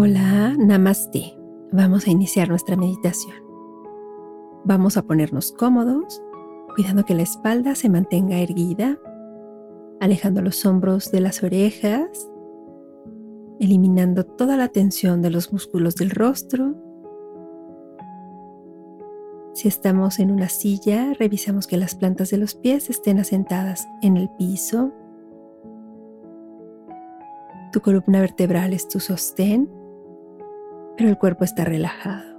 Hola, namaste. Vamos a iniciar nuestra meditación. Vamos a ponernos cómodos, cuidando que la espalda se mantenga erguida, alejando los hombros de las orejas, eliminando toda la tensión de los músculos del rostro. Si estamos en una silla, revisamos que las plantas de los pies estén asentadas en el piso. Tu columna vertebral es tu sostén pero el cuerpo está relajado.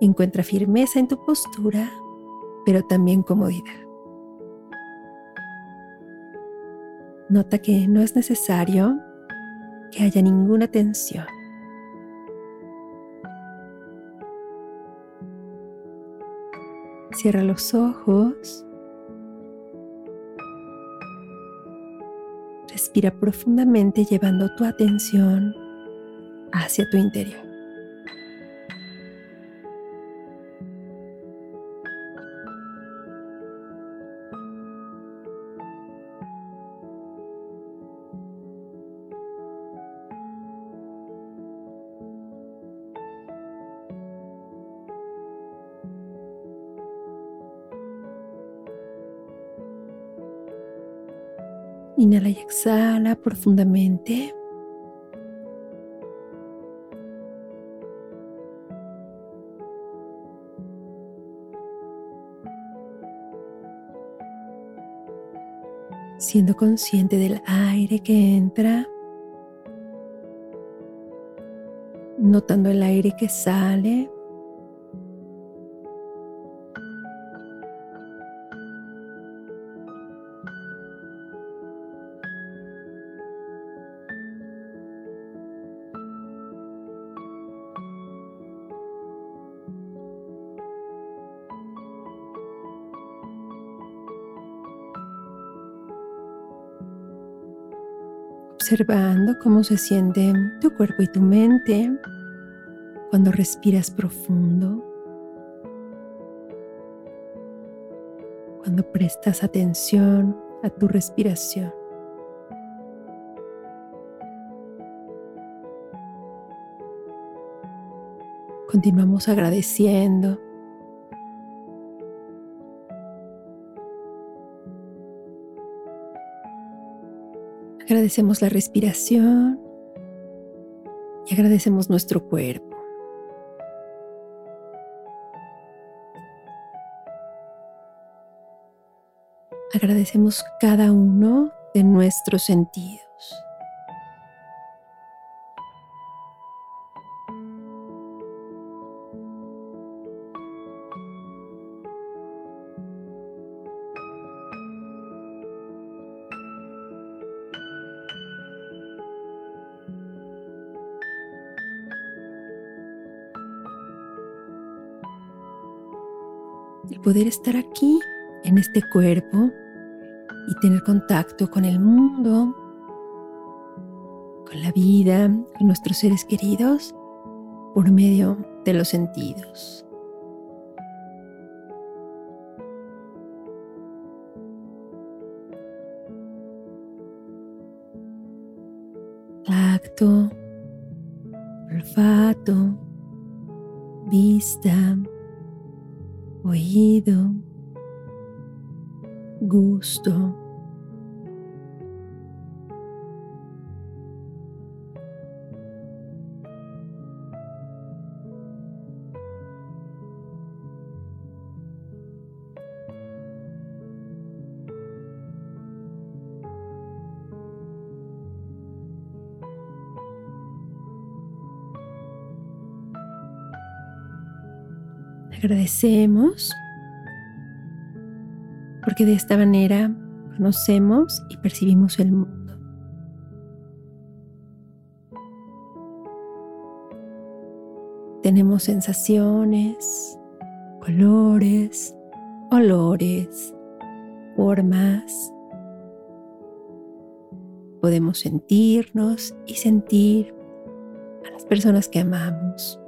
Encuentra firmeza en tu postura, pero también comodidad. Nota que no es necesario que haya ninguna tensión. Cierra los ojos Respira profundamente llevando tu atención hacia tu interior. Inhala y exhala profundamente. Siendo consciente del aire que entra, notando el aire que sale. Observando cómo se siente tu cuerpo y tu mente cuando respiras profundo, cuando prestas atención a tu respiración. Continuamos agradeciendo Agradecemos la respiración y agradecemos nuestro cuerpo. Agradecemos cada uno de nuestros sentidos. Poder estar aquí en este cuerpo y tener contacto con el mundo, con la vida, con nuestros seres queridos por medio de los sentidos. Tacto, olfato, vista, oído, gusto. Agradecemos porque de esta manera conocemos y percibimos el mundo. Tenemos sensaciones, colores, olores, formas. Podemos sentirnos y sentir a las personas que amamos.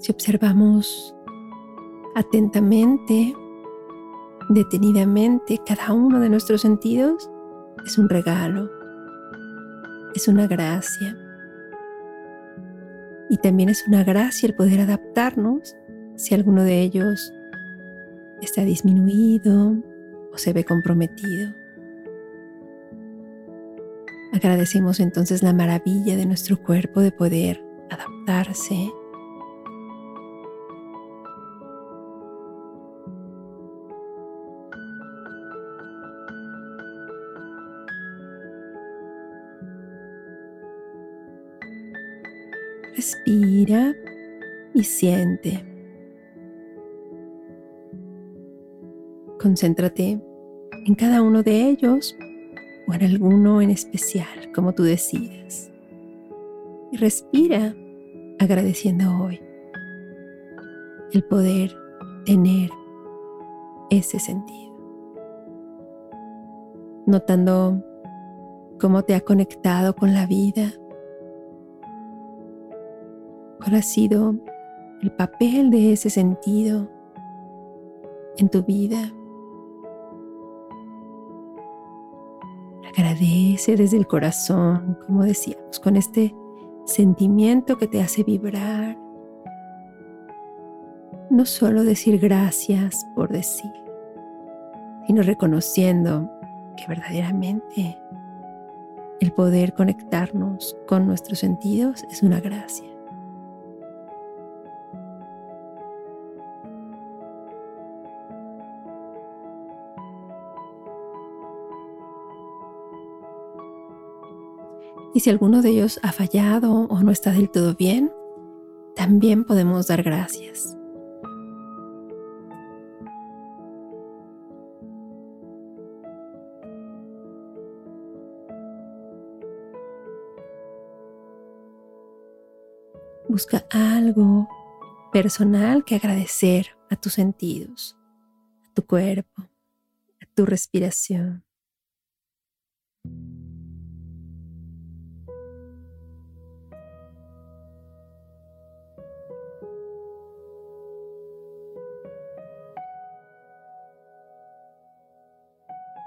Si observamos atentamente, detenidamente cada uno de nuestros sentidos, es un regalo, es una gracia. Y también es una gracia el poder adaptarnos si alguno de ellos está disminuido o se ve comprometido. Agradecemos entonces la maravilla de nuestro cuerpo de poder adaptarse siente. Concéntrate en cada uno de ellos o en alguno en especial, como tú decidas. Y respira agradeciendo hoy el poder tener ese sentido. Notando cómo te ha conectado con la vida, ¿Cuál ha sido el papel de ese sentido en tu vida? Agradece desde el corazón, como decíamos, con este sentimiento que te hace vibrar. No solo decir gracias por decir, sino reconociendo que verdaderamente el poder conectarnos con nuestros sentidos es una gracia. Y si alguno de ellos ha fallado o no está del todo bien, también podemos dar gracias. Busca algo personal que agradecer a tus sentidos, a tu cuerpo, a tu respiración.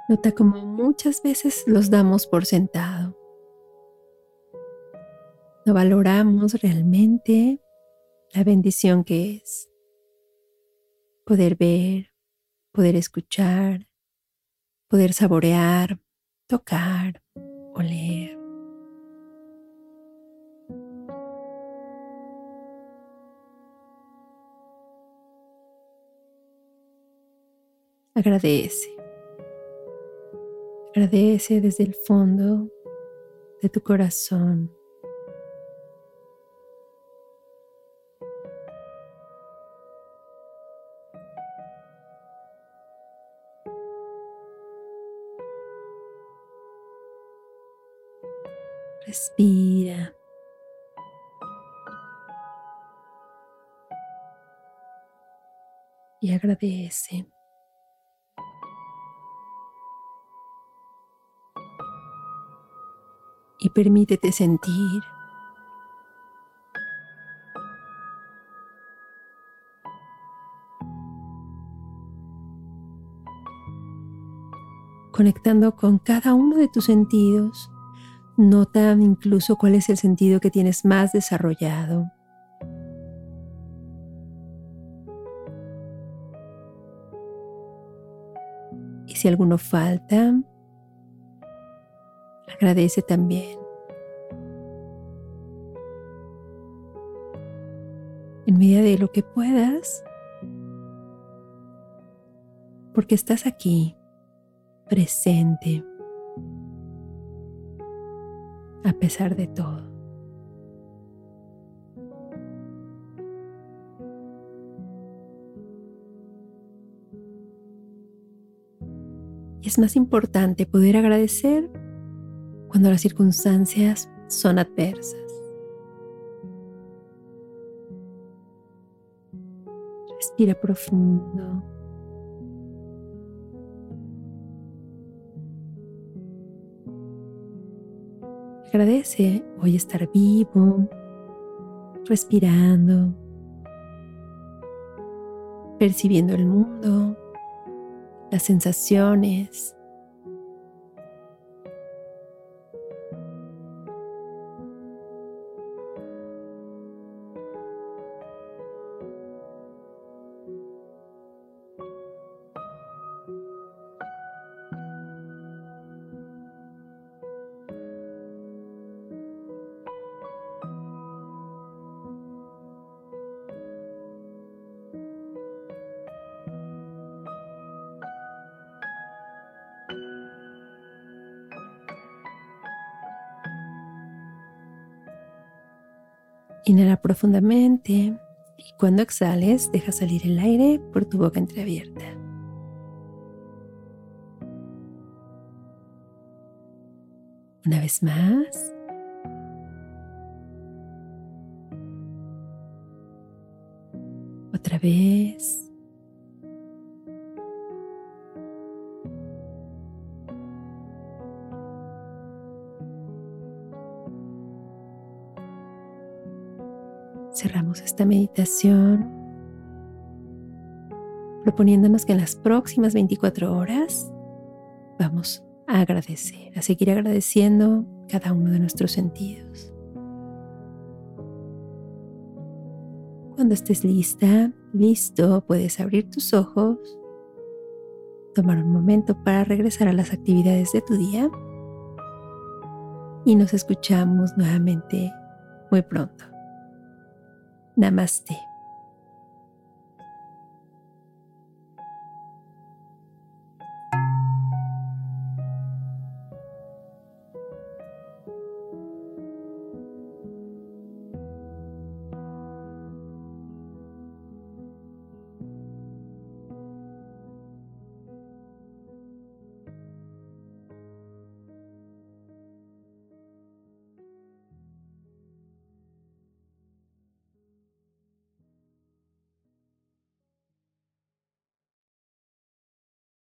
Nota como muchas veces los damos por sentado. No valoramos realmente la bendición que es poder ver, poder escuchar, poder saborear, tocar, oler. Agradece. Agradece desde el fondo de tu corazón. Respira. Y agradece. Permítete sentir. Conectando con cada uno de tus sentidos, nota incluso cuál es el sentido que tienes más desarrollado. Y si alguno falta, Agradece también. En medida de lo que puedas, porque estás aquí, presente, a pesar de todo. Y es más importante poder agradecer cuando las circunstancias son adversas. Respira profundo. Agradece hoy estar vivo, respirando, percibiendo el mundo, las sensaciones, Inhala profundamente y cuando exhales deja salir el aire por tu boca entreabierta. Una vez más. Otra vez. Cerramos esta meditación proponiéndonos que en las próximas 24 horas vamos a agradecer, a seguir agradeciendo cada uno de nuestros sentidos. Cuando estés lista, listo, puedes abrir tus ojos, tomar un momento para regresar a las actividades de tu día y nos escuchamos nuevamente muy pronto. Namaste.